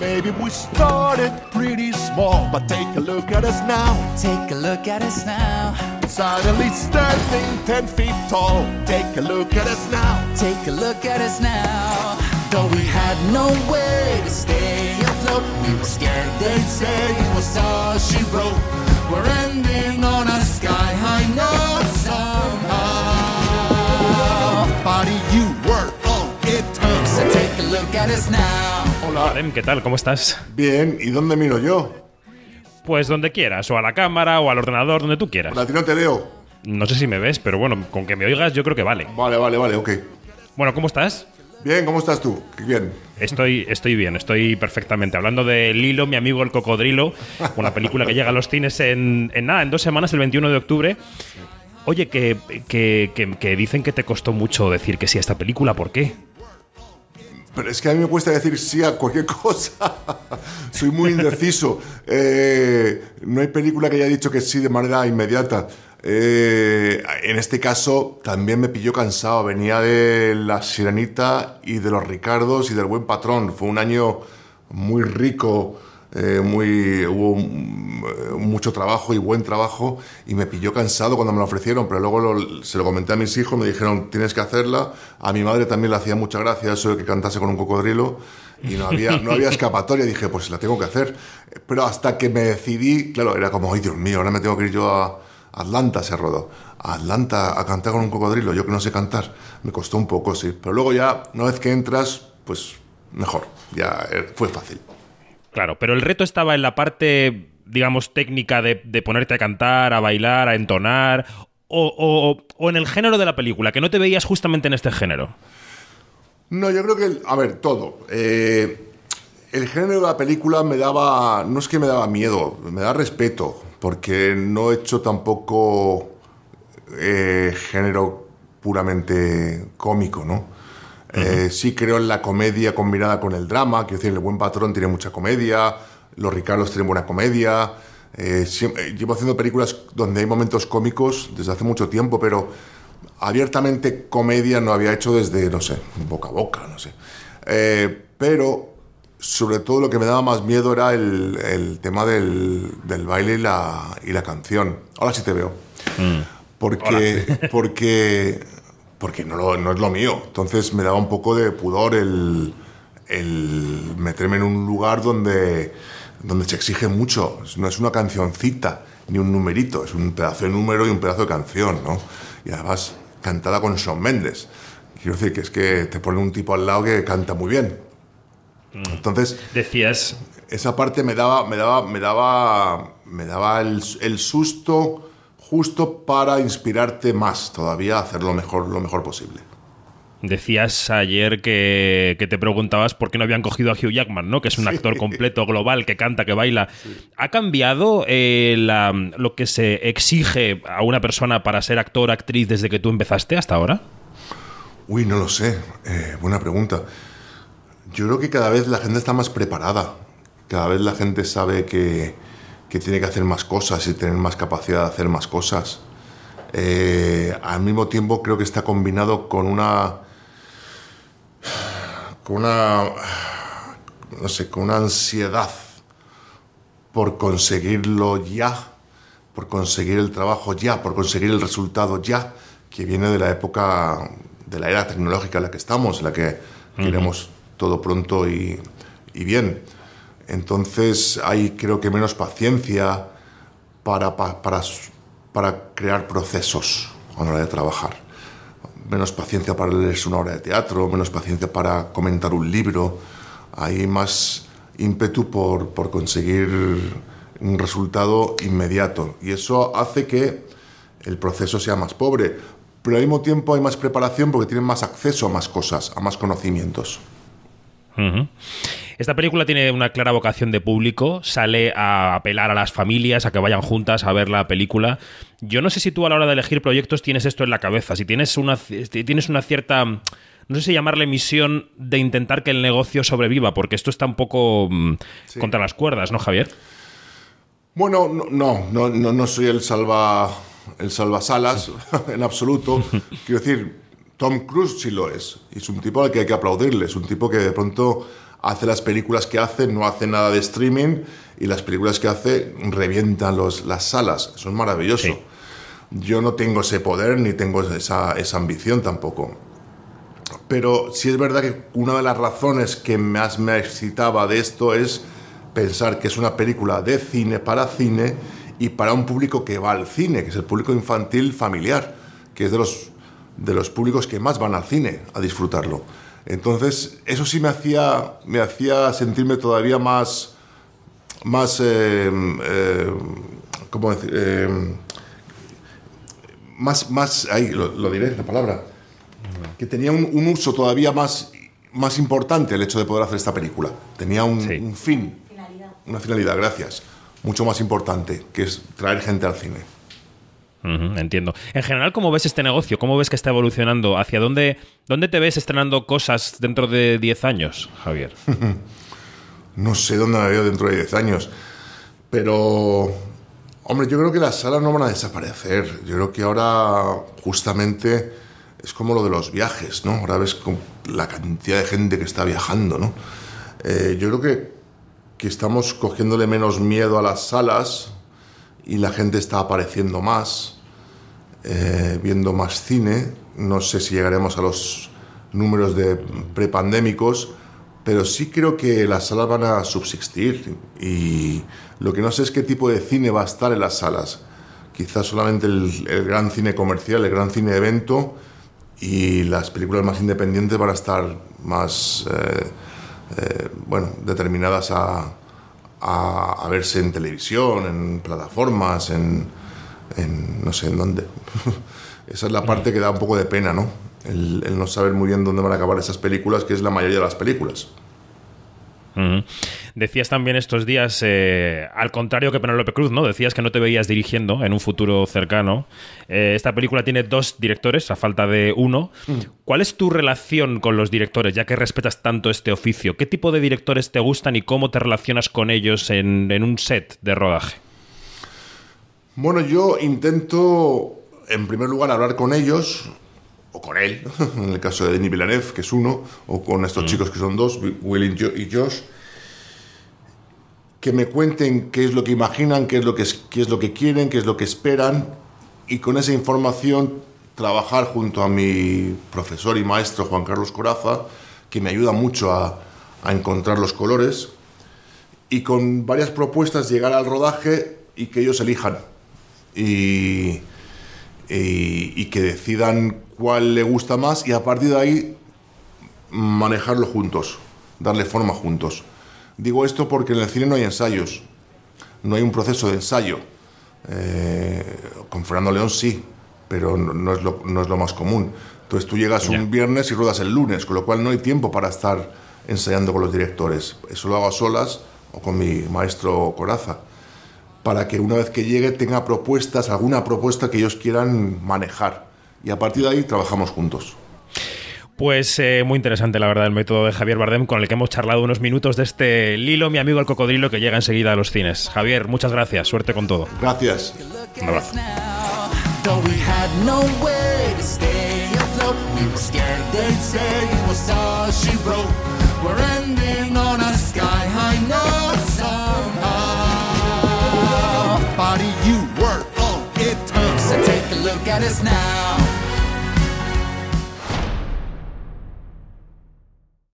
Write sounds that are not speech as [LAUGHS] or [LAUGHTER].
Maybe we started pretty small, but take a look at us now. Take a look at us now. Suddenly standing ten feet tall. Take a look at us now. Take a look at us now. Though we had no way to stay afloat, we were scared they'd say it was all she wrote. We're ending on a sky high note somehow. Buddy, you were all it took. So take a look at us now. Hola. Adem, ¿qué tal? ¿Cómo estás? Bien, ¿y dónde miro yo? Pues donde quieras, o a la cámara, o al ordenador, donde tú quieras. A ti no te veo. No sé si me ves, pero bueno, con que me oigas yo creo que vale. Vale, vale, vale, ok. Bueno, ¿cómo estás? Bien, ¿cómo estás tú? Bien. Estoy, estoy bien, estoy perfectamente. Hablando de Lilo, mi amigo el cocodrilo, una película que llega a los cines en, en nada, en dos semanas, el 21 de octubre. Oye, que, que, que- que dicen que te costó mucho decir que sí a esta película, ¿por qué? Pero es que a mí me cuesta decir sí a cualquier [LAUGHS] cosa. Soy muy indeciso. Eh, no hay película que haya dicho que sí de manera inmediata. Eh, en este caso también me pilló cansado. Venía de La Sirenita y de Los Ricardos y del Buen Patrón. Fue un año muy rico. Eh, muy, hubo mm, eh, mucho trabajo y buen trabajo y me pilló cansado cuando me lo ofrecieron, pero luego lo- se lo comenté a mis hijos, me dijeron tienes que hacerla, a mi madre también le hacía mucha gracia eso de que cantase con un cocodrilo y no había, no había escapatoria, dije pues la tengo que hacer, pero hasta que me decidí, claro, era como, ay Dios mío, ahora me tengo que ir yo a Atlanta, se rodó, a Atlanta a cantar con un cocodrilo, yo que no sé cantar, me costó un poco, sí, pero luego ya, una vez que entras, pues mejor, ya eh, fue fácil. Claro, pero el reto estaba en la parte, digamos, técnica de, ponerte a cantar, a bailar, a entonar, o, en el género de la película, que no te veías justamente en este género. No, yo creo que, a ver, todo. Eh, el género de la película me daba, no es que me daba miedo, me da respeto, porque no he hecho tampoco eh, género puramente cómico, ¿no? Eh, sí creo en la comedia combinada con el drama, quiero decir, El Buen Patrón tiene mucha comedia, Los Ricardos tienen buena comedia. eh, siem- eh, llevo haciendo películas donde hay momentos cómicos desde hace mucho tiempo, pero abiertamente comedia no había hecho desde, no sé, boca a boca, no sé. Eh, pero sobre todo lo que me daba más miedo era el, el tema del, del baile y la, y la canción. Ahora sí te veo. Porque, porque, porque no, lo- no es lo mío. Entonces me daba un poco de pudor el, el meterme en un lugar donde, donde se exige mucho. No es una cancioncita ni un numerito, es un pedazo de número y un pedazo de canción, ¿no? Y además cantada con Shawn Mendes. Quiero decir que es que te pone un tipo al lado que canta muy bien. Entonces, Decías, esa parte me daba, me daba, me daba, me daba el, el susto justo para inspirarte más todavía a hacer lo mejor, lo mejor posible. decías ayer que, que te preguntabas por qué no habían cogido a Hugh Jackman, ¿no? Que es un actor completo, global, que canta, que baila. ¿Ha cambiado eh, la- lo que se exige a una persona para ser actor, actriz desde que tú empezaste hasta ahora? Uy, no lo sé. Eh, buena pregunta. Yo creo que cada vez la gente está más preparada. Cada vez la gente sabe que, que tiene que hacer más cosas y tener más capacidad de hacer más cosas. Eh, al mismo tiempo creo que está combinado con una... con una... no sé, con una ansiedad por conseguirlo ya, por conseguir el trabajo ya, por conseguir el resultado ya, que viene de la época, de la era tecnológica en la que estamos, en la que queremos todo pronto y, y bien. Entonces hay creo que menos paciencia para, pa- para, para crear procesos a la hora de trabajar. Menos paciencia para leerse una obra de teatro, menos paciencia para comentar un libro. Hay más ímpetu por, por conseguir un resultado inmediato. Y eso hace que el proceso sea más pobre. Pero al mismo tiempo hay más preparación porque tienen más acceso a más cosas, a más conocimientos. Ujú. Esta película tiene una clara vocación de público, sale a apelar a las familias a que vayan juntas a ver la película. Yo no sé si tú a la hora de elegir proyectos tienes esto en la cabeza, si tienes una, tienes una cierta, no sé si llamarle misión de intentar que el negocio sobreviva, porque esto está un poco mm, contra las cuerdas, ¿no, Javier? Bueno, no, no, no, no, no soy el salva el salvasalas [LAUGHS] en absoluto. [LAUGHS] Quiero decir, Tom Cruise sí lo es. Y es un tipo al que hay que aplaudirle. Es un tipo que de pronto hace las películas que hace, no hace nada de streaming y las películas que hace revientan los, las salas. Eso es maravilloso. Sí. Yo no tengo ese poder ni tengo esa, esa ambición tampoco. Pero sí es verdad que una de las razones que más me excitaba de esto es pensar que es una película de cine para cine y para un público que va al cine, que es el público infantil familiar, que es de los, de los públicos que más van al cine a disfrutarlo. Entonces, eso sí me hacía, me hacía sentirme todavía más, más eh, eh, ¿cómo decir? Eh, más, más, ahí lo, lo diré, la palabra, que tenía un, un uso todavía más, más importante el hecho de poder hacer esta película. Tenía un, Sí. un fin, una finalidad, gracias, mucho más importante, que es traer gente al cine. Entiendo. En general, ¿cómo ves este negocio? ¿Cómo ves que está evolucionando? ¿Hacia dónde, dónde te ves estrenando cosas dentro de 10 años, Javier? [LAUGHS] No sé dónde me veo dentro de 10 años, pero, hombre, yo creo que las salas no van a desaparecer. Yo creo que ahora justamente es como lo de los viajes, ¿no? Ahora ves la cantidad de gente que está viajando, ¿no? Eh, yo creo que, que estamos cogiéndole menos miedo a las salas y la gente está apareciendo más, eh, viendo más cine. No sé si llegaremos a los números de prepandémicos, pero sí creo que las salas van a subsistir y lo que no sé es qué tipo de cine va a estar en las salas. Quizás solamente el, el gran cine comercial, el gran cine evento y las películas más independientes van a estar más, eh, eh, bueno, determinadas a, a, a verse en televisión, en plataformas, en, en no sé en dónde. [LAUGHS] Esa es la parte que da un poco de pena, ¿no? El, el no saber muy bien dónde van a acabar esas películas, que es la mayoría de las películas. Decías también estos días, eh, al contrario que Penélope Cruz, ¿no? Decías que no te veías dirigiendo en un futuro cercano. Eh, esta película tiene dos directores, a falta de uno. ¿Cuál es tu relación con los directores, ya que respetas tanto este oficio? ¿Qué tipo de directores te gustan y cómo te relacionas con ellos en, en un set de rodaje? Bueno, yo intento, en primer lugar, hablar con ellos, o con él, [LAUGHS] en el caso de Denis Villeneuve, que es uno, o con estos chicos que son dos, Will y Jo- y Josh, que me cuenten qué es lo que imaginan, qué es lo que, qué es lo que quieren, qué es lo que esperan, y con esa información trabajar junto a mi profesor y maestro Juan Carlos Coraza, que me ayuda mucho a, a encontrar los colores, y con varias propuestas llegar al rodaje y que ellos elijan. Y, y- y que decidan cuál le gusta más y a partir de ahí manejarlo juntos, darle forma juntos. Digo esto porque en el cine no hay ensayos, no hay un proceso de ensayo. Eh, con Fernando León sí, pero no, no es lo, no es lo más común. Entonces tú llegas un viernes y ruedas el lunes, con lo cual no hay tiempo para estar ensayando con los directores. Eso lo hago a solas o con mi maestro Coraza, para que una vez que llegue tenga propuestas, alguna propuesta que ellos quieran manejar. Y a partir de ahí trabajamos juntos. Pues eh, muy interesante, la verdad, el método de Javier Bardem con el que hemos charlado unos minutos de este Lilo, mi amigo el cocodrilo, que llega enseguida a los cines. Javier, muchas gracias, suerte con todo. Gracias. Un abrazo. we scared they'd say it was all she wrote. We're ending on a at us now.